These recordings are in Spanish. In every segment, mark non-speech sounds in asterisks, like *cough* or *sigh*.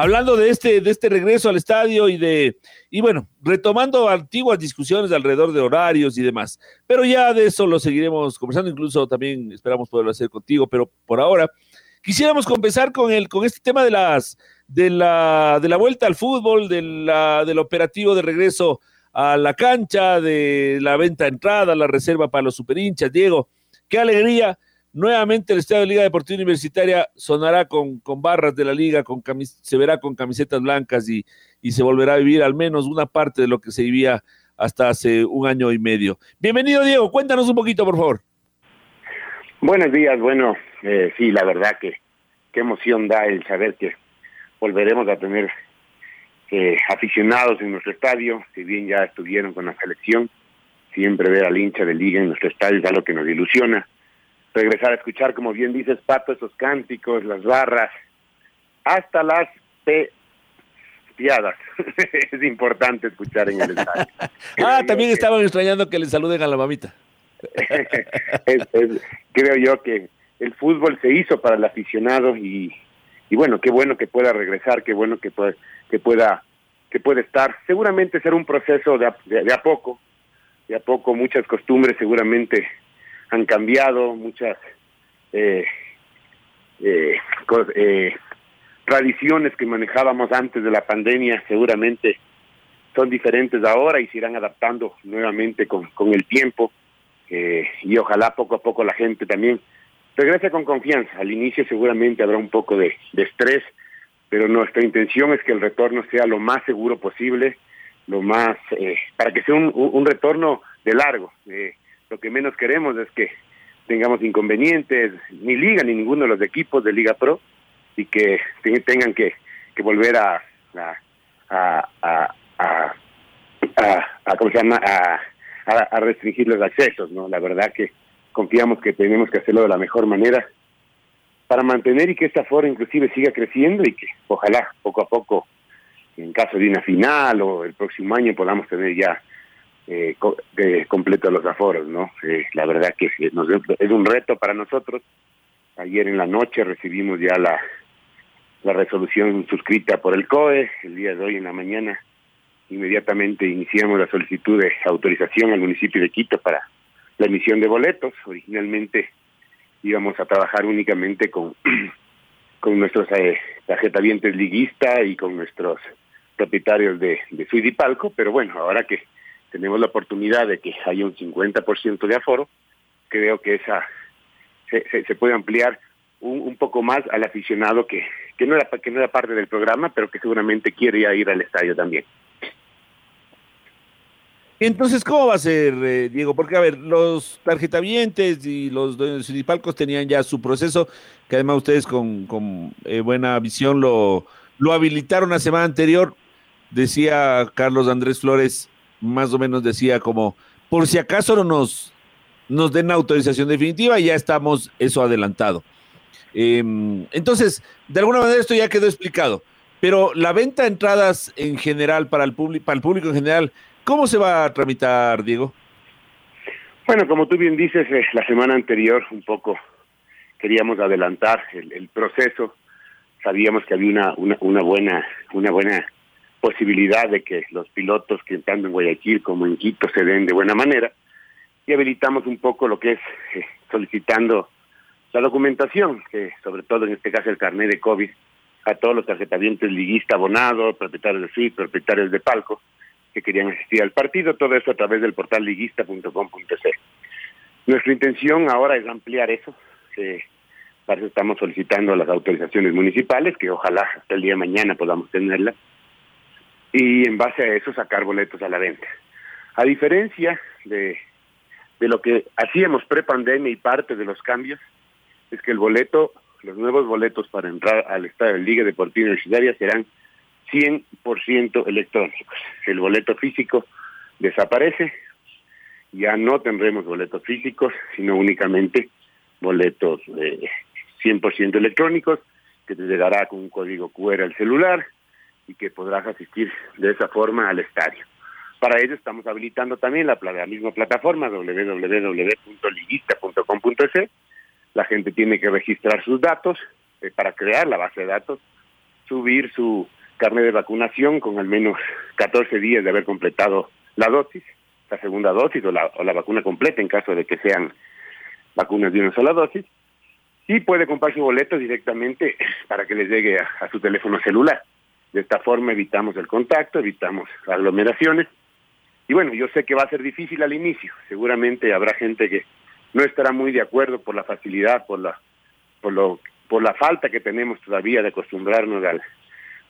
Hablando de este, de este regreso al estadio y de y bueno, retomando antiguas discusiones alrededor de horarios y demás. Pero ya de eso lo seguiremos conversando, incluso también esperamos poderlo hacer contigo, pero por ahora quisiéramos comenzar con el, con este tema de las de la, de la vuelta al fútbol, de la, del operativo de regreso a la cancha, de la venta de entrada, la reserva para los superhinchas. Diego, qué alegría. Nuevamente el Estadio de Liga Deportiva Universitaria sonará con, con barras de la liga, con se verá con camisetas blancas y, y se volverá a vivir al menos una parte de lo que se vivía hasta hace un año y medio. Bienvenido, Diego. Cuéntanos un poquito, por favor. Buenos días. Bueno, eh, sí, la verdad que qué emoción da el saber que volveremos a tener eh, aficionados en nuestro estadio, si bien ya estuvieron con la selección, siempre ver al hincha de liga en nuestro estadio es algo que nos ilusiona. Regresar a escuchar, como bien dices, Pato, esos cánticos, las barras, hasta las P *laughs* es importante escuchar en el estadio. *laughs* ah, también estaban extrañando que le saluden a la mamita. *laughs* creo yo que el fútbol se hizo para el aficionado y, y bueno, qué bueno que pueda regresar, qué bueno que, pueda que pueda que puede estar. Seguramente será un proceso de a, de, a poco, de a poco muchas costumbres seguramente han cambiado, muchas eh, eh, eh, tradiciones que manejábamos antes de la pandemia seguramente son diferentes ahora y se irán adaptando nuevamente con, con el tiempo eh, y ojalá poco a poco la gente también regrese con confianza. Al inicio seguramente habrá un poco de, estrés, pero nuestra intención es que el retorno sea lo más seguro posible, lo más eh, para que sea un, un retorno de largo. Eh, lo que menos queremos es que tengamos inconvenientes, ni Liga ni ninguno de los equipos de Liga Pro, y que tengan que, volver a a, ¿cómo se llama? A, restringir los accesos, ¿no? La verdad que confiamos que tenemos que hacerlo de la mejor manera para mantener y que esta foro inclusive siga creciendo y que ojalá poco a poco, en caso de una final o el próximo año, podamos tener ya eh, completos los aforos, ¿no? Eh, la verdad que nos, es un reto para nosotros. Ayer en la noche recibimos ya la, la resolución suscrita por el COE. El día de hoy en la mañana inmediatamente iniciamos la solicitud de autorización al municipio de Quito para la emisión de boletos. Originalmente íbamos a trabajar únicamente con, *clears throat* con nuestros eh, tarjetavientes liguista y con nuestros propietarios de, de Suidipalco, pero bueno, ahora que tenemos la oportunidad de que haya un 50% de aforo, creo que esa se, puede ampliar un, poco más al aficionado que, que, no era, que no era parte del programa, pero que seguramente quiere ir al estadio también. Entonces, ¿cómo va a ser, eh, Diego? Porque, a ver, los tarjetavientes y los dueños palcos tenían ya su proceso, que además ustedes con, con eh, buena visión lo, lo habilitaron la semana anterior. Decía Carlos Andrés Flores, más o menos decía como, por si acaso no nos, nos den autorización definitiva, ya estamos eso adelantado. Eh, entonces, de alguna manera esto ya quedó explicado, pero la venta de entradas en general para el, para el público en general, ¿cómo se va a tramitar, Diego? Bueno, como tú bien dices, eh, la semana anterior un poco queríamos adelantar el, el proceso, sabíamos que había una, una, buena una buena posibilidad de que los pilotos que tanto en Guayaquil como en Quito se den de buena manera. Y habilitamos un poco lo que es eh, solicitando la documentación, que sobre todo en este caso el carnet de COVID, a todos los tarjetavientes liguista abonado, propietarios de suite, propietarios de palco, que querían asistir al partido, todo eso a través del portal liguista.com.c. Nuestra intención ahora es ampliar eso, eh, Para eso estamos solicitando las autorizaciones municipales, que ojalá hasta el día de mañana podamos tenerlas, y en base a eso sacar boletos a la venta. A diferencia de, de lo que hacíamos pre-pandemia y parte de los cambios, es que el boleto, los nuevos boletos para entrar al estadio de Liga Deportiva Universitaria serán 100% electrónicos. El boleto físico desaparece, ya no tendremos boletos físicos, sino únicamente boletos eh, 100% electrónicos, que te llegará con un código QR al celular y que podrás asistir de esa forma al estadio. Para ello estamos habilitando también la, la misma plataforma www.liguista.com.es. La gente tiene que registrar sus datos eh, para crear la base de datos, subir su carnet de vacunación con al menos 14 días de haber completado la dosis, la segunda dosis o la, vacuna completa en caso de que sean vacunas de una sola dosis, y puede comprar su boleto directamente para que les llegue a, su teléfono celular. De esta forma evitamos el contacto, evitamos aglomeraciones. Y bueno, yo sé que va a ser difícil al inicio. Seguramente habrá gente que no estará muy de acuerdo por la facilidad, por la, por lo, por la falta que tenemos todavía de acostumbrarnos al,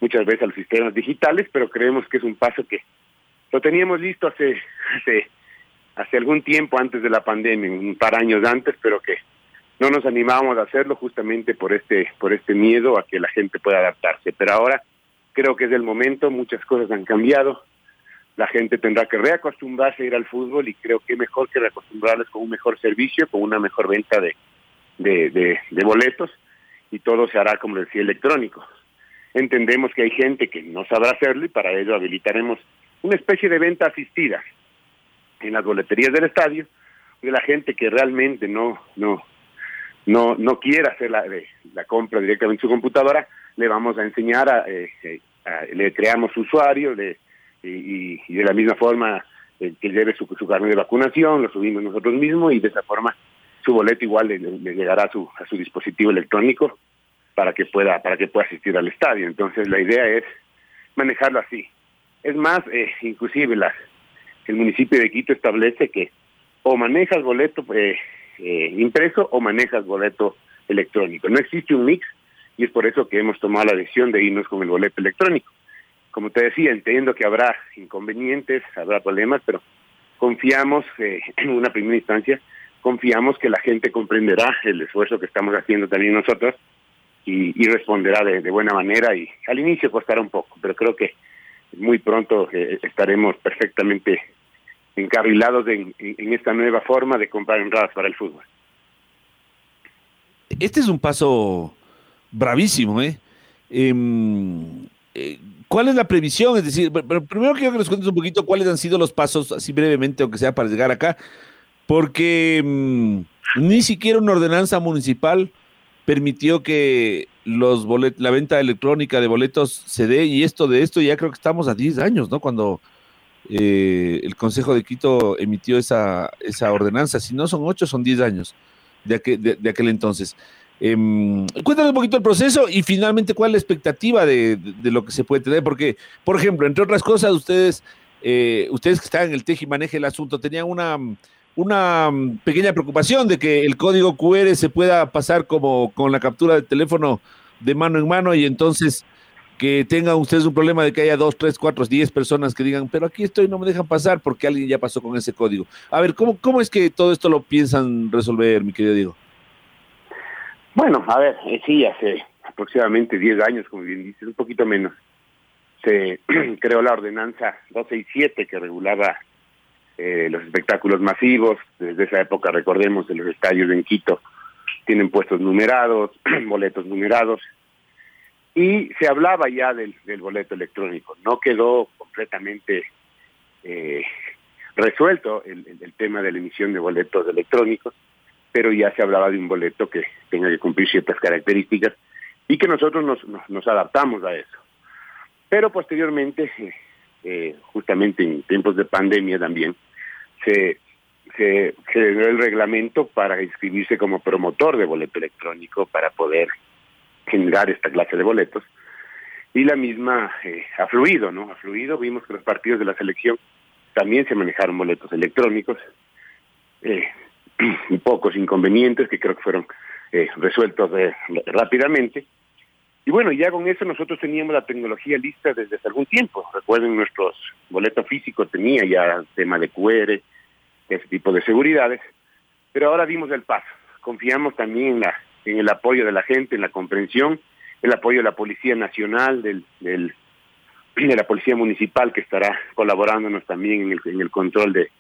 muchas veces a los sistemas digitales, pero creemos que es un paso que lo teníamos listo hace, hace, hace algún tiempo antes de la pandemia, un par años antes, pero que no nos animábamos a hacerlo justamente por este, por este miedo a que la gente pueda adaptarse. Pero ahora creo que es el momento, muchas cosas han cambiado, la gente tendrá que reacostumbrarse a ir al fútbol y creo que mejor que reacostumbrarles con un mejor servicio, con una mejor venta de, de, boletos y todo se hará, como decía, electrónico. Entendemos que hay gente que no sabrá hacerlo y para ello habilitaremos una especie de venta asistida en las boleterías del estadio de la gente que realmente no no no no quiera hacer la, la compra directamente en su computadora le vamos a enseñar a, eh, a le creamos su usuario le, y, de la misma forma eh, que lleve su, su carnet de vacunación lo subimos nosotros mismos y de esa forma su boleto igual le, le llegará a su a su dispositivo electrónico para que pueda para que pueda asistir al estadio entonces la idea es manejarlo así es más, eh, inclusive la, el municipio de Quito establece que o manejas boleto eh, eh, impreso o manejas boleto electrónico. No existe un mix y es por eso que hemos tomado la decisión de irnos con el boleto electrónico. Como te decía, entiendo que habrá inconvenientes, habrá problemas, pero confiamos eh, en una primera instancia, confiamos que la gente comprenderá el esfuerzo que estamos haciendo también nosotros y, responderá de, buena manera y al inicio costará un poco, pero creo que muy pronto eh, estaremos perfectamente encarrilados en, en, esta nueva forma de comprar entradas para el fútbol. Este es un paso bravísimo, ¿eh? eh, eh ¿Cuál es la previsión? Es decir, pero primero quiero que nos cuentes un poquito cuáles han sido los pasos, así brevemente, aunque sea para llegar acá, porque mmm, ni siquiera una ordenanza municipal permitió que los bolet la venta electrónica de boletos se dé y esto de esto ya creo que estamos a 10 años, ¿no? Cuando eh, el Consejo de Quito emitió esa, esa ordenanza, si no son 8, son 10 años de aquel, de aquel entonces. Eh, cuéntanos un poquito el proceso y finalmente cuál es la expectativa de, lo que se puede tener, porque, por ejemplo, entre otras cosas, ustedes, eh, ustedes que están en el TEJ y manejan el asunto, tenían una una pequeña preocupación de que el código QR se pueda pasar como con la captura de teléfono de mano en mano y entonces que tengan ustedes un problema de que haya dos, tres, cuatro, diez personas que digan, pero aquí estoy, no me dejan pasar porque alguien ya pasó con ese código. A ver, ¿cómo, cómo es que todo esto lo piensan resolver, mi querido Diego? Bueno, a ver, eh, sí, hace aproximadamente 10 años, como bien dices, un poquito menos, se *clears throat* creó la ordenanza 267 que regulaba eh, los espectáculos masivos, desde esa época recordemos en los estadios en Quito tienen puestos numerados, *clears throat* boletos numerados, y se hablaba ya del, boleto electrónico, no quedó completamente eh, resuelto el, el, el, tema de la emisión de boletos electrónicos, pero ya se hablaba de un boleto que tenga que cumplir ciertas características y que nosotros nos, nos, nos adaptamos a eso. Pero posteriormente, eh, eh, justamente en tiempos de pandemia también, se, se generó el reglamento para inscribirse como promotor de boleto electrónico para poder generar esta clase de boletos y la misma eh, ha fluido, ¿no? Ha fluido, vimos que los partidos de la selección también se manejaron boletos electrónicos, eh, pocos inconvenientes que creo que fueron eh, resueltos eh, rápidamente. Y bueno, ya con eso nosotros teníamos la tecnología lista desde hace algún tiempo. Recuerden, nuestros boletos físicos tenía ya tema de QR, ese tipo de seguridades, pero ahora dimos el paso. Confiamos también en, la, en el apoyo de la gente, en la comprensión, el apoyo de la Policía Nacional, del, del de la Policía Municipal que estará colaborándonos también en el, en el control de,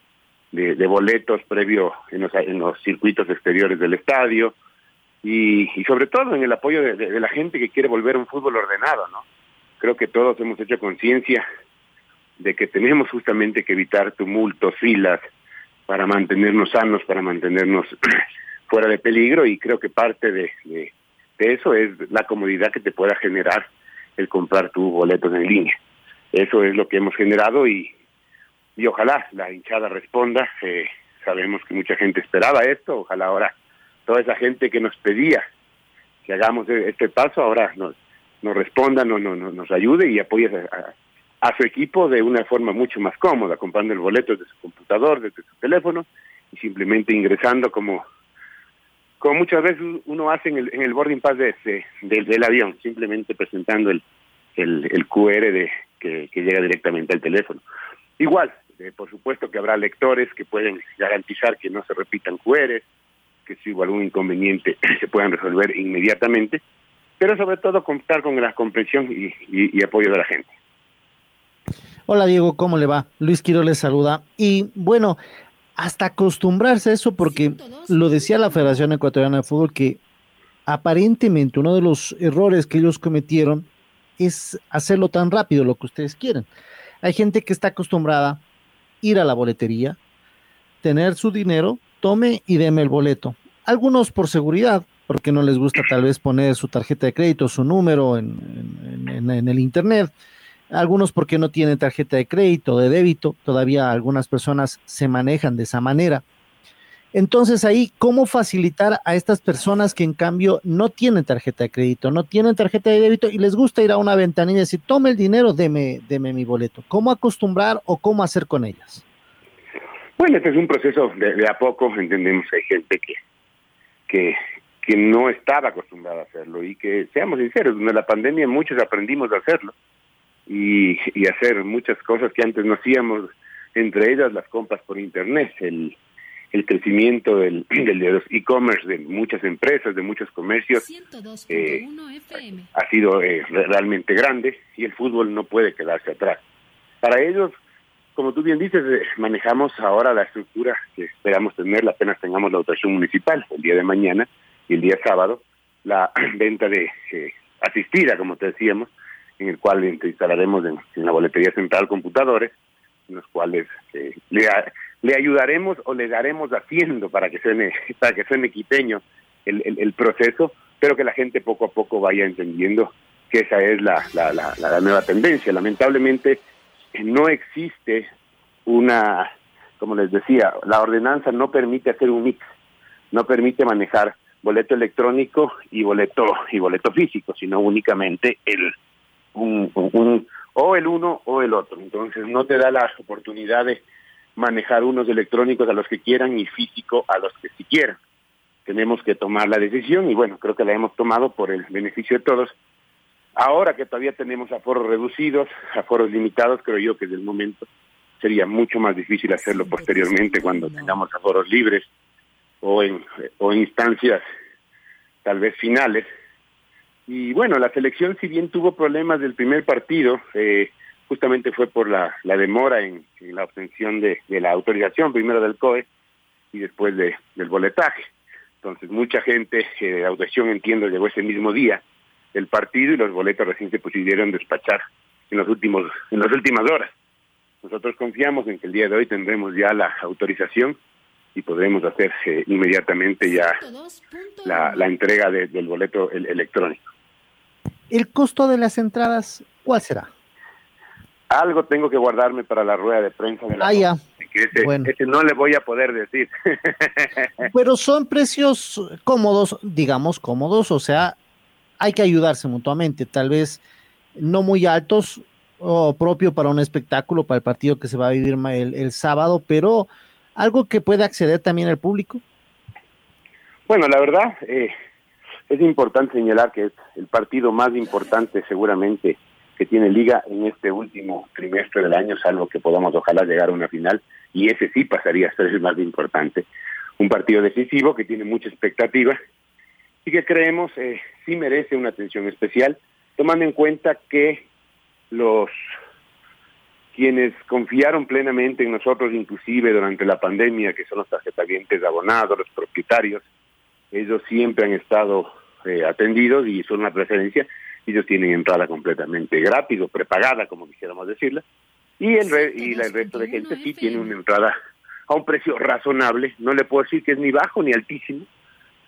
de, boletos previo en los, en los circuitos exteriores del estadio y, sobre todo en el apoyo de, de, la gente que quiere volver a un fútbol ordenado, ¿no? Creo que todos hemos hecho conciencia de que tenemos justamente que evitar tumultos, filas, para mantenernos sanos, para mantenernos *clears throat* fuera de peligro y creo que parte de, de, de eso es la comodidad que te pueda generar el comprar tus boletos en línea. Eso es lo que hemos generado y, y ojalá la hinchada responda. Eh, sabemos que mucha gente esperaba esto, ojalá ahora toda esa gente que nos pedía que hagamos e-, este paso ahora nos, nos responda, no, no, nos ayude y apoye a, su equipo de una forma mucho más cómoda, comprando el boleto desde su computador, desde su teléfono y simplemente ingresando como como muchas veces uno hace en el, en el boarding pass de, del avión, simplemente presentando el, el, QR de, que, llega directamente al teléfono. Igual, eh, por supuesto que habrá lectores que pueden garantizar que no se repitan QR, que si hubo algún inconveniente *clears throat* se puedan resolver inmediatamente, pero sobre todo contar con la comprensión y, y, y apoyo de la gente. Hola Diego, ¿cómo le va? Luis Quiro les saluda. Y bueno, hasta acostumbrarse a eso, porque lo decía la Federación Ecuatoriana de Fútbol, que aparentemente uno de los errores que ellos cometieron es hacerlo tan rápido, lo que ustedes quieren. Hay gente que está acostumbrada a ir a la boletería, tener su dinero, tome y deme el boleto. Algunos por seguridad, porque no les gusta tal vez poner su tarjeta de crédito, su número en, en, el Internet algunos porque no tienen tarjeta de crédito, de débito, todavía algunas personas se manejan de esa manera. Entonces ahí, ¿cómo facilitar a estas personas que en cambio no tienen tarjeta de crédito, no tienen tarjeta de débito y les gusta ir a una ventanilla y decir, tome el dinero, deme, deme mi boleto? ¿Cómo acostumbrar o cómo hacer con ellas? Bueno, este es un proceso de, de a poco, entendemos hay gente que, que, que no estaba acostumbrada a hacerlo y que, seamos sinceros, durante la pandemia muchos aprendimos a hacerlo y, y hacer muchas cosas que antes no hacíamos, entre ellas las compras por internet, el, el crecimiento del, *clears throat* del de los e-commerce de muchas empresas, de muchos comercios, eh, ha sido eh, realmente grande y el fútbol no puede quedarse atrás. Para ellos, como tú bien dices, eh, manejamos ahora la estructura que esperamos tener, apenas tengamos la votación municipal el día de mañana y el día sábado, la *clears throat* venta de eh, asistida, como te decíamos, en el cual instalaremos en, en la boletería central computadores, en los cuales eh, le, le ayudaremos o le daremos haciendo para que suene, *laughs* para que suene quiteño el, el, proceso, pero que la gente poco a poco vaya entendiendo que esa es la, la, la, la nueva tendencia. Lamentablemente no existe una, como les decía, la ordenanza no permite hacer un mix, no permite manejar boleto electrónico y boleto y boleto físico, sino únicamente el un, un, o el uno o el otro. Entonces no te da la oportunidad de manejar unos electrónicos a los que quieran y físico a los que si quieran. Tenemos que tomar la decisión y bueno, creo que la hemos tomado por el beneficio de todos. Ahora que todavía tenemos aforos reducidos, aforos limitados, creo yo que en el momento sería mucho más difícil hacerlo posteriormente cuando tengamos aforos libres o en, o instancias tal vez finales y bueno, la selección si bien tuvo problemas del primer partido, eh, justamente fue por la, la demora en, la obtención de, la autorización, primero del COE y después de, del boletaje. Entonces mucha gente eh, de autorización, entiendo, llegó ese mismo día del partido y los boletos recién se pudieron despachar en los últimos en las últimas horas. Nosotros confiamos en que el día de hoy tendremos ya la autorización y podremos hacer eh, inmediatamente ya la, la entrega de, del boleto el, electrónico. ¿El costo de las entradas cuál será? Algo tengo que guardarme para la rueda de prensa de la ah, ya. Que ese, bueno. ese no le voy a poder decir. *laughs* Pero son precios cómodos, digamos cómodos, o sea, hay que ayudarse mutuamente, tal vez no muy altos o propio para un espectáculo, para el partido que se va a vivir el, el sábado, pero algo que pueda acceder también al público. Bueno, la verdad, eh, es importante señalar que es el partido más importante seguramente que tiene Liga en este último trimestre del año, salvo que podamos ojalá llegar a una final, y ese sí pasaría a ser el más importante. Un partido decisivo que tiene mucha expectativa y que creemos eh, sí merece una atención especial, tomando en cuenta que los quienes confiaron plenamente en nosotros, inclusive durante la pandemia, que son los tarjetavientes abonados, los propietarios, ellos siempre han estado eh, atendidos y son una preferencia, ellos tienen entrada completamente gratis o prepagada, como quisiéramos decirla, y el, y el resto de gente sí tiene una entrada a un precio razonable, no le puedo decir que es ni bajo ni altísimo,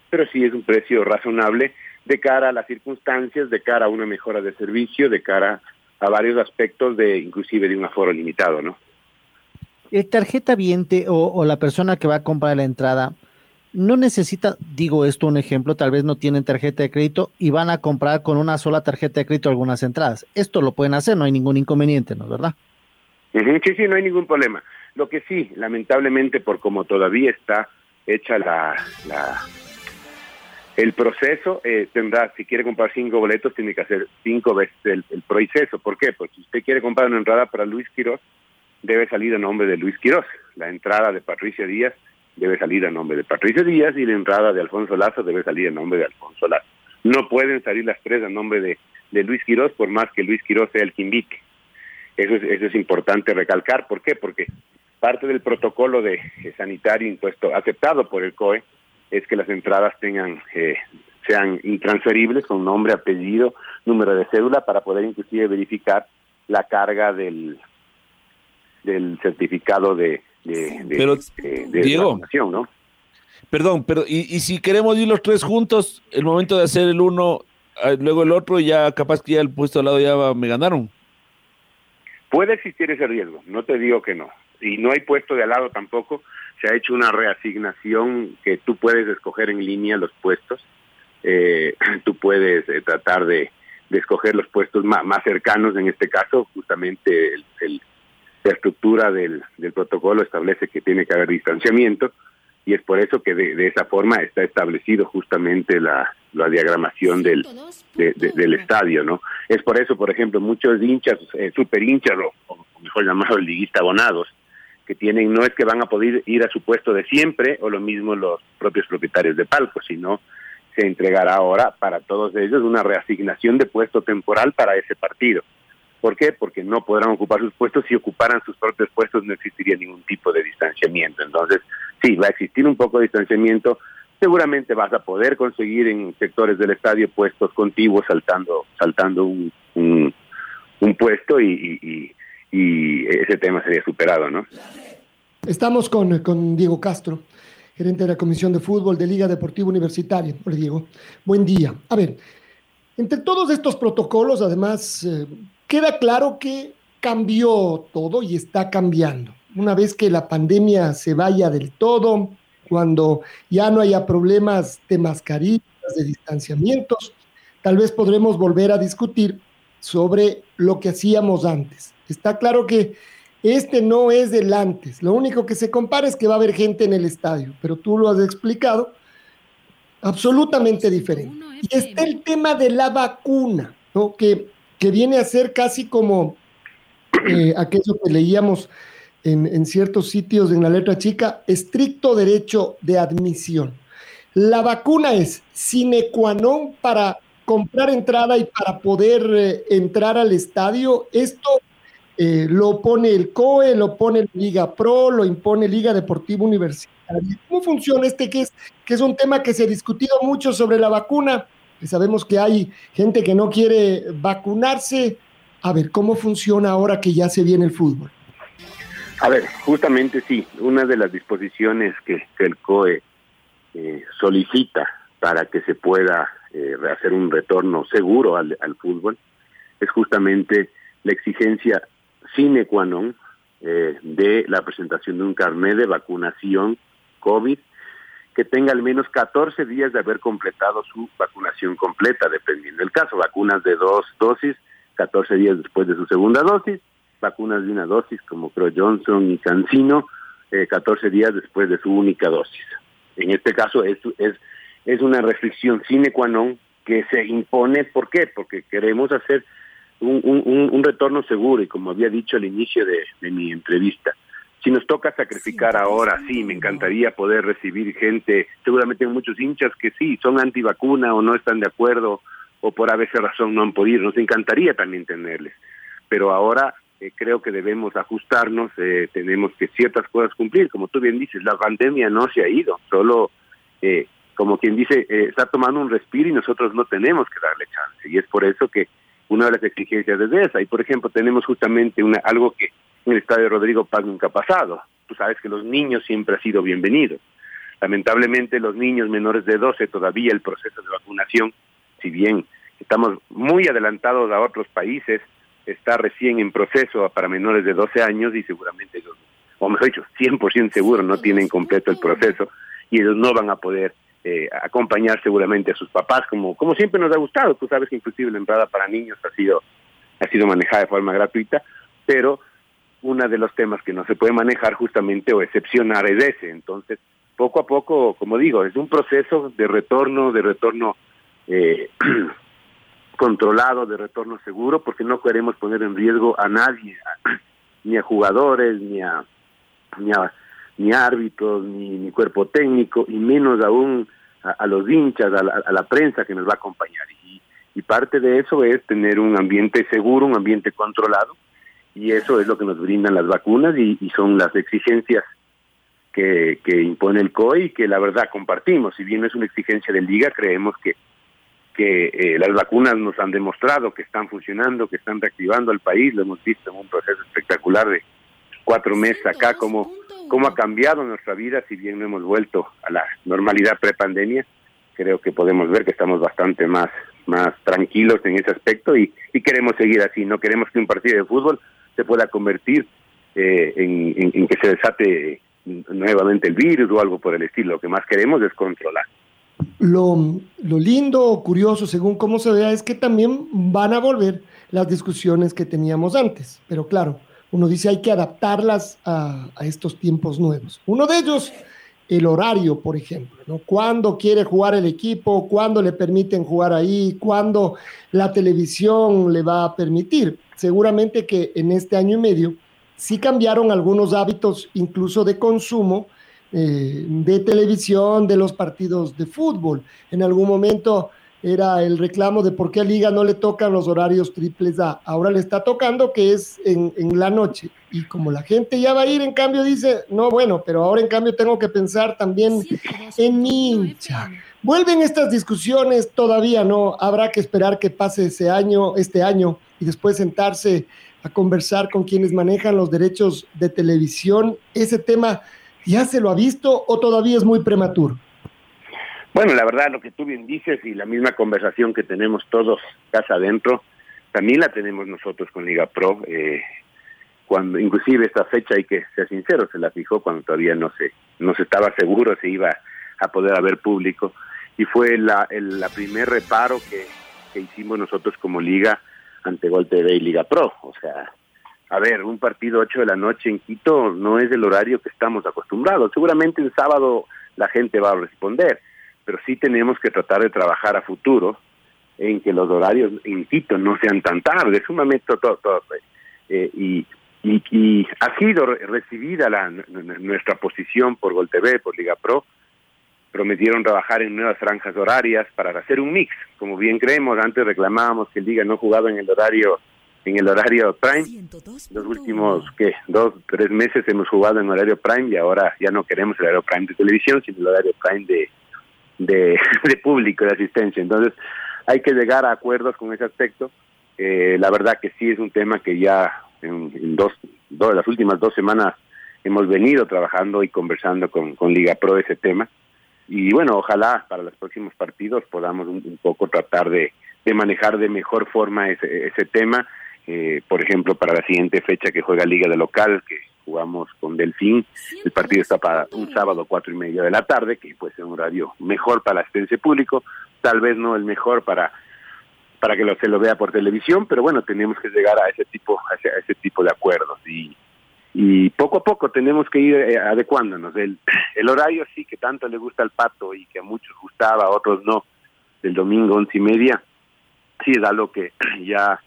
pero sí es un precio razonable de cara a las circunstancias, de cara a una mejora de servicio, de cara a varios aspectos de inclusive de un aforo limitado, ¿no? El tarjeta viente o, o la persona que va a comprar la entrada, no necesita, digo esto un ejemplo, tal vez no tienen tarjeta de crédito y van a comprar con una sola tarjeta de crédito algunas entradas. Esto lo pueden hacer, no hay ningún inconveniente, ¿no es verdad? Sí, sí, no hay ningún problema. Lo que sí, lamentablemente, por como todavía está hecha la, el proceso, eh, tendrá, si quiere comprar cinco boletos, tiene que hacer cinco veces el, el, proceso. ¿Por qué? Porque si usted quiere comprar una entrada para Luis Quiroz, debe salir a nombre de Luis Quiroz. La entrada de Patricia Díaz debe salir a nombre de Patricia Díaz y la entrada de Alfonso Lazo debe salir a nombre de Alfonso Lazo. No pueden salir las tres a nombre de, de Luis Quiroz, por más que Luis Quiroz sea el que. Eso es, eso es importante recalcar. ¿Por qué? Porque parte del protocolo de sanitario impuesto aceptado por el COE es que las entradas tengan eh, sean intransferibles con nombre, apellido, número de cédula para poder inclusive verificar la carga del del certificado de de, de, pero, de, de Diego, ¿no? Perdón, pero y, y, si queremos ir los tres juntos, el momento de hacer el uno, ah, luego el otro, ya capaz que ya el puesto al lado ya va, me ganaron. Puede existir ese riesgo, no te digo que no. Y no hay puesto de al lado tampoco. Se ha hecho una reasignación que tú puedes escoger en línea los puestos. Eh, *clears throat* tú puedes eh, tratar de, de, escoger los puestos más, más, cercanos. En este caso, justamente el, el, la estructura del, protocolo establece que tiene que haber distanciamiento. Y es por eso que de, esa forma está establecido justamente la, diagramación del, de, de, del estadio, ¿no? Es por eso, por ejemplo, muchos hinchas, eh, super hinchas, o, o mejor llamado liguista abonados, que tienen, no es que van a poder ir a su puesto de siempre, o lo mismo los propios propietarios de palcos, sino se entregará ahora para todos ellos una reasignación de puesto temporal para ese partido. ¿Por qué? Porque no podrán ocupar sus puestos. Si ocuparan sus propios puestos no existiría ningún tipo de distanciamiento. Entonces, sí, va a existir un poco de distanciamiento, seguramente vas a poder conseguir en sectores del estadio puestos contiguos saltando saltando un, un, puesto y, ese tema sería superado, ¿no? Estamos con, con Diego Castro, gerente de la Comisión de Fútbol de Liga Deportiva Universitaria. Hola, Diego. Buen día. A ver, entre todos estos protocolos, además, eh, queda claro que cambió todo y está cambiando. Una vez que la pandemia se vaya del todo, cuando ya no haya problemas de mascarillas, de distanciamientos, tal vez podremos volver a discutir sobre lo que hacíamos antes. Está claro que este no es del antes, lo único que se compara es que va a haber gente en el estadio, pero tú lo has explicado absolutamente diferente. Y está el tema de la vacuna, ¿no? que, que viene a ser casi como eh, aquello que leíamos en, ciertos sitios en la letra chica, estricto derecho de admisión. La vacuna es sine qua non para comprar entrada y para poder eh, entrar al estadio. Esto eh, lo pone el COE, lo pone Liga Pro, lo impone Liga Deportiva Universitaria. ¿Cómo funciona este que es, que es un tema que se ha discutido mucho sobre la vacuna? Sabemos que hay gente que no quiere vacunarse. A ver, ¿cómo funciona ahora que ya se viene el fútbol? A ver, justamente sí, una de las disposiciones que, el COE eh, solicita para que se pueda eh, hacer un retorno seguro al, al, fútbol es justamente la exigencia sine qua non eh, de la presentación de un carnet de vacunación COVID que tenga al menos 14 días de haber completado su vacunación completa, dependiendo del caso. Vacunas de dos dosis, 14 días después de su segunda dosis, vacunas de una dosis como creo Johnson y Cancino, eh, 14 días después de su única dosis. En este caso es, es es una restricción sine qua non que se impone. ¿Por qué? Porque queremos hacer un, un, retorno seguro y como había dicho al inicio de mi entrevista, si nos toca sacrificar ahora, sí, me encantaría poder recibir gente, seguramente hay muchos hinchas que sí, son antivacuna o no están de acuerdo o por a veces razón no han podido, nos encantaría también tenerles, pero ahora eh, creo que debemos ajustarnos, eh, tenemos que ciertas cosas cumplir, como tú bien dices, la pandemia no se ha ido, solo, eh, como quien dice, eh, está tomando un respiro y nosotros no tenemos que darle chance, y es por eso que una de las exigencias es esa, y por ejemplo tenemos justamente una algo que en el estadio Rodrigo Paz nunca ha pasado. Tú sabes que los niños siempre han sido bienvenidos. Lamentablemente los niños menores de 12 todavía el proceso de vacunación, si bien estamos muy adelantados a otros países, está recién en proceso para menores de 12 años y seguramente ellos, o mejor dicho, 100% seguro no tienen completo el proceso y ellos no van a poder eh, acompañar seguramente a sus papás como como siempre nos ha gustado. Tú sabes que inclusive la entrada para niños ha sido ha sido manejada de forma gratuita, pero uno de los temas que no se puede manejar justamente o excepcionar es ese. Entonces, poco a poco, como digo, es un proceso de retorno, de retorno eh, *clears throat* controlado, de retorno seguro, porque no queremos poner en riesgo a nadie, *clears throat* ni a jugadores, ni a ni árbitros, ni, cuerpo técnico, y menos aún a, los hinchas, a la, a la, prensa que nos va a acompañar. Y parte de eso es tener un ambiente seguro, un ambiente controlado, y eso es lo que nos brindan las vacunas y, y son las exigencias que, que, impone el COI y que la verdad compartimos. Si bien no es una exigencia de liga, creemos que, que eh, las vacunas nos han demostrado que están funcionando, que están reactivando al país. Lo hemos visto en un proceso espectacular de cuatro meses acá, cómo, cómo ha cambiado nuestra vida, si bien no hemos vuelto a la normalidad prepandemia. Creo que podemos ver que estamos bastante más más tranquilos en ese aspecto y, y queremos seguir así. No queremos que un partido de fútbol se pueda convertir eh, en, que se desate nuevamente el virus o algo por el estilo. Lo que más queremos es controlar. Lo, lo lindo, curioso, según cómo se vea, es que también van a volver las discusiones que teníamos antes. Pero claro, uno dice hay que adaptarlas a, a estos tiempos nuevos. Uno de ellos, el horario, por ejemplo, ¿no? ¿Cuándo quiere jugar el equipo? ¿Cuándo le permiten jugar ahí? ¿Cuándo la televisión le va a permitir? Seguramente que en este año y medio sí cambiaron algunos hábitos, incluso de consumo, eh, de televisión, de los partidos de fútbol. En algún momento era el reclamo de por qué a Liga no le tocan los horarios triples A. Ahora le está tocando que es en, en, la noche. Y como la gente ya va a ir, en cambio dice, no, bueno, pero ahora en cambio tengo que pensar también en mi hincha. Vuelven estas discusiones, todavía no, habrá que esperar que pase ese año, este año, y después sentarse a conversar con quienes manejan los derechos de televisión. ¿Ese tema ya se lo ha visto o todavía es muy prematuro? Bueno, la verdad, lo que tú bien dices y la misma conversación que tenemos todos casa adentro, también la tenemos nosotros con Liga Pro. Eh, cuando inclusive esta fecha, hay que ser sincero, se la fijó cuando todavía no se, no se estaba seguro si iba a poder haber público. Y fue la, el la primer reparo que, hicimos nosotros como liga ante Gol TV y Liga Pro. O sea, a ver, un partido 8 de la noche en Quito no es el horario que estamos acostumbrados. Seguramente el sábado la gente va a responder, pero sí tenemos que tratar de trabajar a futuro en que los horarios en Quito no sean tan tarde, sumamente todo, todo eh, y, y, y, ha sido recibida la, nuestra posición por Gol TV, por Liga Pro, prometieron trabajar en nuevas franjas horarias para hacer un mix, como bien creemos, antes reclamábamos que el Liga no jugaba en el horario en el horario prime. Los últimos que dos, tres meses hemos jugado en horario prime y ahora ya no queremos el horario prime de televisión, sino el horario prime de, *laughs* de, público, de asistencia. Entonces hay que llegar a acuerdos con ese aspecto. Eh, la verdad que sí es un tema que ya en, dos, dos, las últimas dos semanas hemos venido trabajando y conversando con, con Liga Pro ese tema. Y bueno, ojalá para los próximos partidos podamos un, un poco tratar de, de manejar de mejor forma ese, ese tema eh, por ejemplo, para la siguiente fecha que juega Liga de Local, que jugamos con Delfín, el partido está para un sábado cuatro y media de la tarde, que puede ser un horario mejor para el asistencia público, tal vez no el mejor para para que lo, se lo vea por televisión, pero bueno, tenemos que llegar a ese tipo a ese, a ese tipo de acuerdos y y poco a poco tenemos que ir eh, adecuándonos. El, *clears throat* el horario sí que tanto le gusta al pato y que a muchos gustaba, a otros no, del domingo once y media, sí es algo que *clears throat* ya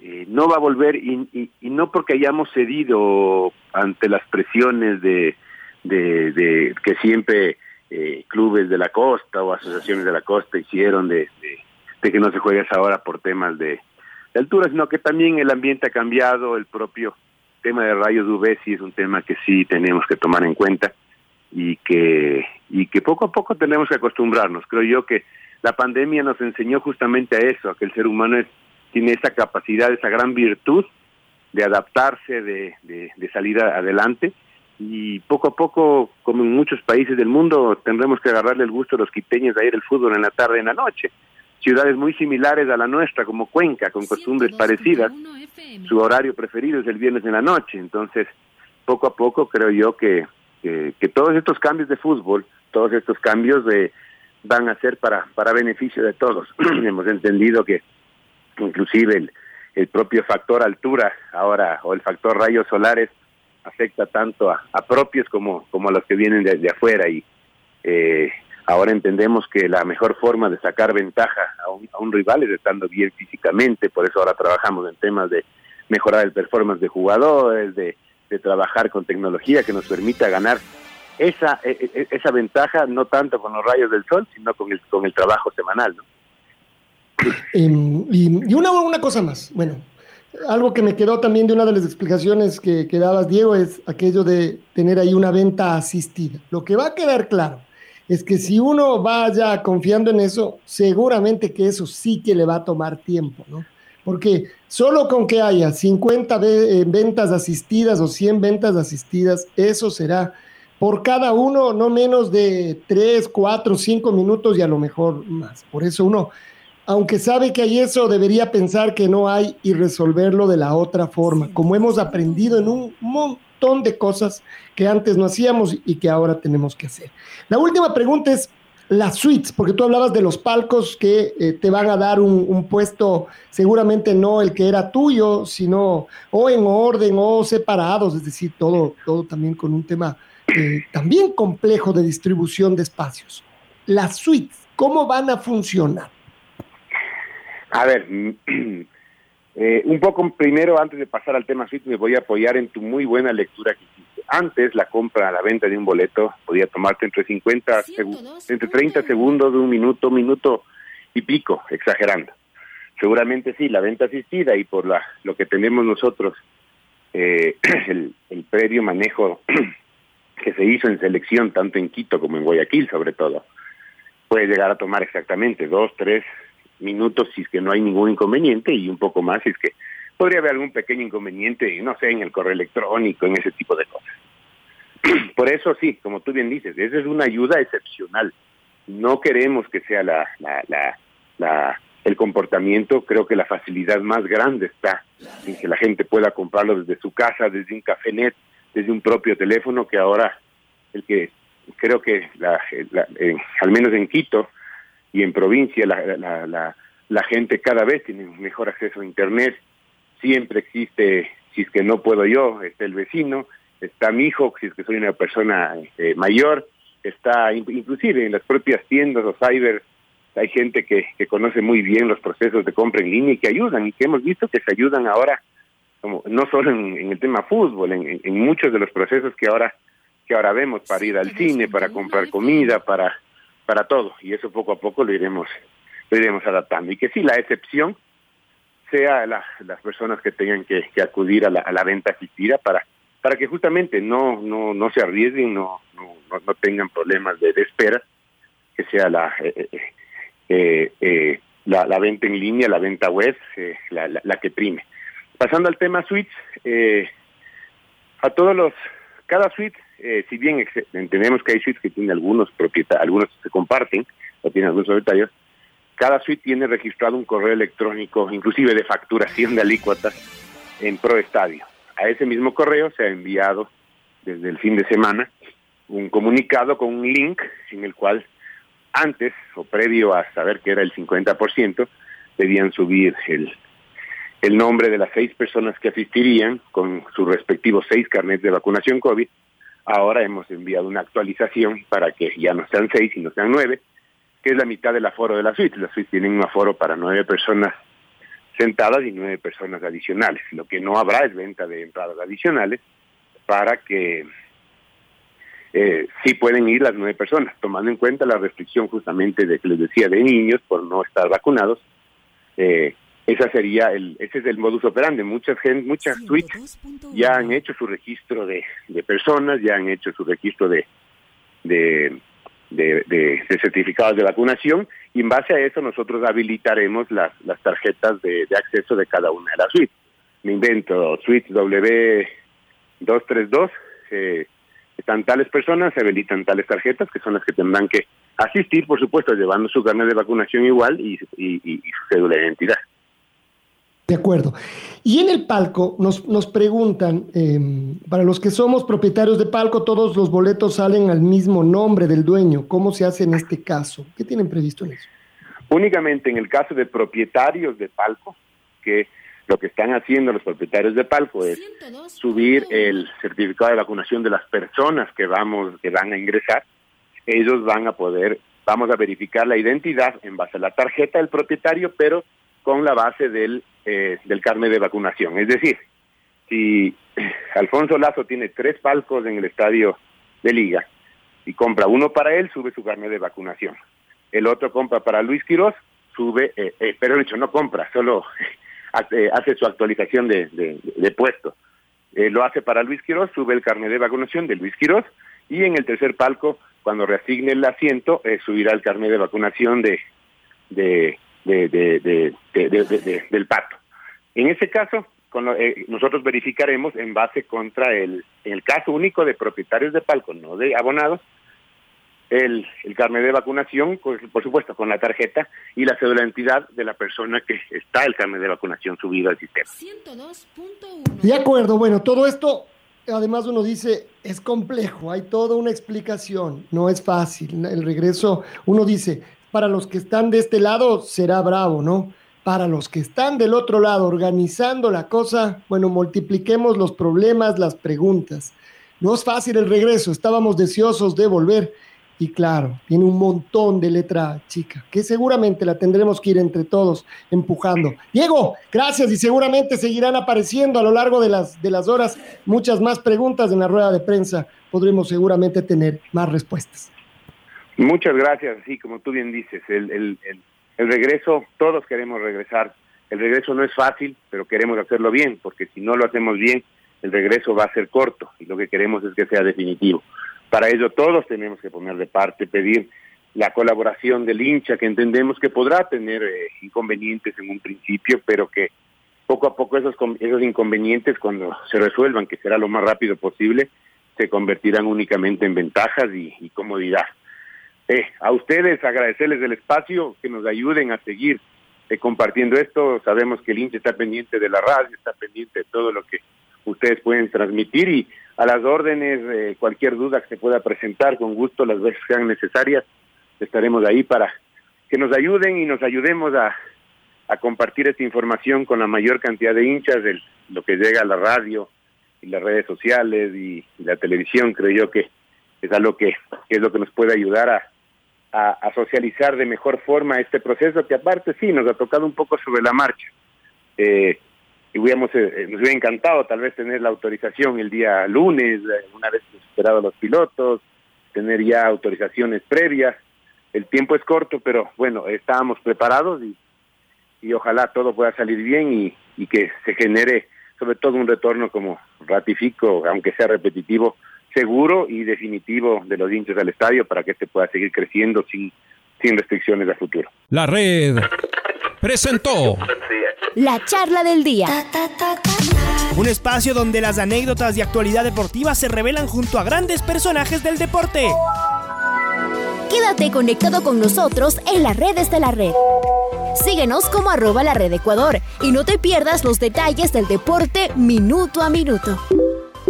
eh, no va a volver y, y, no porque hayamos cedido ante las presiones de, de, que siempre eh, clubes de la costa o asociaciones de la costa hicieron de, que no se juegue a esa hora por temas de, de altura, sino que también el ambiente ha cambiado, el propio tema de rayos UV sí es un tema que sí tenemos que tomar en cuenta y que y que poco a poco tenemos que acostumbrarnos. Creo yo que la pandemia nos enseñó justamente a eso, a que el ser humano es, tiene esa capacidad, esa gran virtud de adaptarse, de, salir adelante y poco a poco, como en muchos países del mundo, tendremos que agarrarle el gusto a los quiteños de ir el fútbol en la tarde en la noche. Ciudades muy similares a la nuestra, como Cuenca, con costumbres parecidas, su horario preferido es el viernes en la noche. Entonces, poco a poco creo yo que, que, todos estos cambios de fútbol, todos estos cambios de, van a ser para, para beneficio de todos. *clears throat* Hemos entendido que inclusive el, el propio factor altura ahora, o el factor rayos solares, afecta tanto a, propios como, como a los que vienen de, afuera y eh, ahora entendemos que la mejor forma de sacar ventaja a un, a un rival es estando bien físicamente, por eso ahora trabajamos en temas de mejorar el performance de jugadores, de, de trabajar con tecnología que nos permita ganar esa, e, e, esa ventaja no tanto con los rayos del sol, sino con el, con el trabajo semanal. ¿no? Em, y, una, una cosa más, bueno, algo que me quedó también de una de las explicaciones que, que dabas, Diego, es aquello de tener ahí una venta asistida. Lo que va a quedar claro es que si uno vaya confiando en eso, seguramente que eso sí que le va a tomar tiempo, ¿no? Porque solo con que haya 50 eh, ventas asistidas o 100 ventas asistidas, eso será por cada uno no menos de 3, 4, 5 minutos y a lo mejor más. Por eso uno aunque sabe que hay eso, debería pensar que no hay y resolverlo de la otra forma, como hemos aprendido en un montón de cosas que antes no hacíamos y que ahora tenemos que hacer. La última pregunta es las suites, porque tú hablabas de los palcos que eh, te van a dar un, puesto, seguramente no el que era tuyo, sino o en orden o separados, es decir, todo, todo también con un tema eh, también complejo de distribución de espacios. Las suites, ¿cómo van a funcionar? A ver, *clears throat* eh, un poco primero, antes de pasar al tema suite, me voy a apoyar en tu muy buena lectura que hiciste. Antes, la compra, la venta de un boleto podía tomarte entre 50, entre 30 segundos, un minuto, minuto y pico, exagerando. Seguramente sí, la venta asistida y por la, lo que tenemos nosotros, eh, *clears throat* el, el previo manejo *clears throat* que se hizo en selección, tanto en Quito como en Guayaquil sobre todo, puede llegar a tomar exactamente dos, tres, minutos si es que no hay ningún inconveniente y un poco más si es que podría haber algún pequeño inconveniente, no sé, en el correo electrónico, en ese tipo de cosas. *clears throat* Por eso sí, como tú bien dices, esa es una ayuda excepcional. No queremos que sea la, la, la, la el comportamiento, creo que la facilidad más grande está en que la gente pueda comprarlo desde su casa, desde un cafenet, desde un propio teléfono, que ahora el que creo que la, al menos en Quito y en provincia la, la, la, la gente cada vez tiene mejor acceso a Internet, siempre existe, si es que no puedo yo, está el vecino, está mi hijo, si es que soy una persona eh, mayor, está inclusive en las propias tiendas o cyber, hay gente que, que conoce muy bien los procesos de compra en línea y que ayudan y que hemos visto que se ayudan ahora, como no solo en, el tema fútbol, en, en, muchos de los procesos que ahora que ahora vemos para ir al cine, para comprar comida, para para todo y eso poco a poco lo iremos lo iremos adaptando. Y que sí la excepción sea la, las personas que tengan que, acudir a la, venta asistida para para que justamente no no no se arriesguen no no, no tengan problemas de, de, espera que sea la eh, eh, eh, eh la, la, venta en línea la venta web eh, la, la, la, que prime. Pasando al tema suites a todos los cada suite eh, si bien entendemos que hay suites que tienen algunos propietarios, algunos se comparten o tienen algunos propietarios, cada suite tiene registrado un correo electrónico, inclusive de facturación de alícuotas, en ProEstadio. A ese mismo correo se ha enviado desde el fin de semana un comunicado con un link en el cual antes o previo a saber que era el 50%, debían subir el, el nombre de las seis personas que asistirían con sus respectivos seis carnets de vacunación COVID. Ahora hemos enviado una actualización para que ya no sean seis, sino sean nueve, que es la mitad del aforo de la suite. La suite tiene un aforo para nueve personas sentadas y nueve personas adicionales. Lo que no habrá es venta de entradas adicionales para que eh, sí pueden ir las nueve personas, tomando en cuenta la restricción justamente de que les decía de niños por no estar vacunados. Eh, esa sería el, ese es el modus operandi. Muchas gente, muchas suites ya han hecho su registro de, de personas, ya han hecho su registro de, de, de, de, certificados de vacunación y en base a eso nosotros habilitaremos las, las tarjetas de, de acceso de cada una de las suites. Me invento, suite W232, eh, están tales personas, se habilitan tales tarjetas que son las que tendrán que asistir, por supuesto, llevando su carnet de vacunación igual y, y, y su cédula de identidad. De acuerdo. Y en el palco nos, nos preguntan, eh, para los que somos propietarios de palco, todos los boletos salen al mismo nombre del dueño. ¿Cómo se hace en este caso? ¿Qué tienen previsto en eso? Únicamente en el caso de propietarios de palco, que lo que están haciendo los propietarios de palco es subir el certificado de vacunación de las personas que vamos que van a ingresar. Ellos van a poder, vamos a verificar la identidad en base a la tarjeta del propietario, pero con la base del, eh, del carnet de vacunación. Es decir, si Alfonso Lazo tiene tres palcos en el estadio de liga y compra uno para él, sube su carnet de vacunación. El otro compra para Luis Quiroz, sube, eh, eh, pero de hecho no compra, solo *laughs* hace su actualización de, de, de puesto. Eh, lo hace para Luis Quiroz, sube el carnet de vacunación de Luis Quiroz y en el tercer palco, cuando reasigne el asiento, subirá el carnet de vacunación de, de, de, de, de, del pato. En ese caso, con lo, eh, nosotros verificaremos en base contra el, en el caso único de propietarios de palco, no de abonados, el, el carnet de vacunación, por, por, supuesto, con la tarjeta y la cédula de identidad de la persona que está el carnet de vacunación subido al sistema. 102.1. De acuerdo, bueno, todo esto, además uno dice, es complejo, hay toda una explicación, no es fácil. El regreso, uno dice, para los que están de este lado será bravo, ¿no? Para los que están del otro lado organizando la cosa, bueno, multipliquemos los problemas, las preguntas. No es fácil el regreso, estábamos deseosos de volver y claro, tiene un montón de letra chica, que seguramente la tendremos que ir entre todos empujando. Diego, gracias y seguramente seguirán apareciendo a lo largo de las, de las horas muchas más preguntas en la rueda de prensa. Podremos seguramente tener más respuestas. Muchas gracias, sí, como tú bien dices, el, el, el, el, regreso, todos queremos regresar. El regreso no es fácil, pero queremos hacerlo bien, porque si no lo hacemos bien, el regreso va a ser corto y lo que queremos es que sea definitivo. Para ello todos tenemos que poner de parte, pedir la colaboración del hincha, que entendemos que podrá tener eh, inconvenientes en un principio, pero que poco a poco esos, esos inconvenientes, cuando se resuelvan, que será lo más rápido posible, se convertirán únicamente en ventajas y, y comodidad. Eh, a ustedes agradecerles el espacio, que nos ayuden a seguir eh, compartiendo esto. Sabemos que el hincha está pendiente de la radio, está pendiente de todo lo que ustedes pueden transmitir y a las órdenes, eh, cualquier duda que se pueda presentar, con gusto las veces sean necesarias, estaremos ahí para que nos ayuden y nos ayudemos a, a compartir esta información con la mayor cantidad de hinchas de lo que llega a la radio y las redes sociales y, la televisión. Creo yo que es algo que es lo que nos puede ayudar a, a, socializar de mejor forma este proceso, que aparte sí, nos ha tocado un poco sobre la marcha. Eh, y hubiéramos, eh, nos hubiera encantado tal vez tener la autorización el día lunes, eh, una vez esperado los pilotos, tener ya autorizaciones previas. El tiempo es corto, pero bueno, estábamos preparados y, y ojalá todo pueda salir bien y, y que se genere sobre todo un retorno como ratifico, aunque sea repetitivo, seguro y definitivo de los hinchas al estadio para que este pueda seguir creciendo sin, sin restricciones a futuro. La red presentó la charla del día. Un espacio donde las anécdotas de actualidad deportiva se revelan junto a grandes personajes del deporte. Quédate conectado con nosotros en las redes de la red. Síguenos como arroba la red Ecuador y no te pierdas los detalles del deporte minuto a minuto.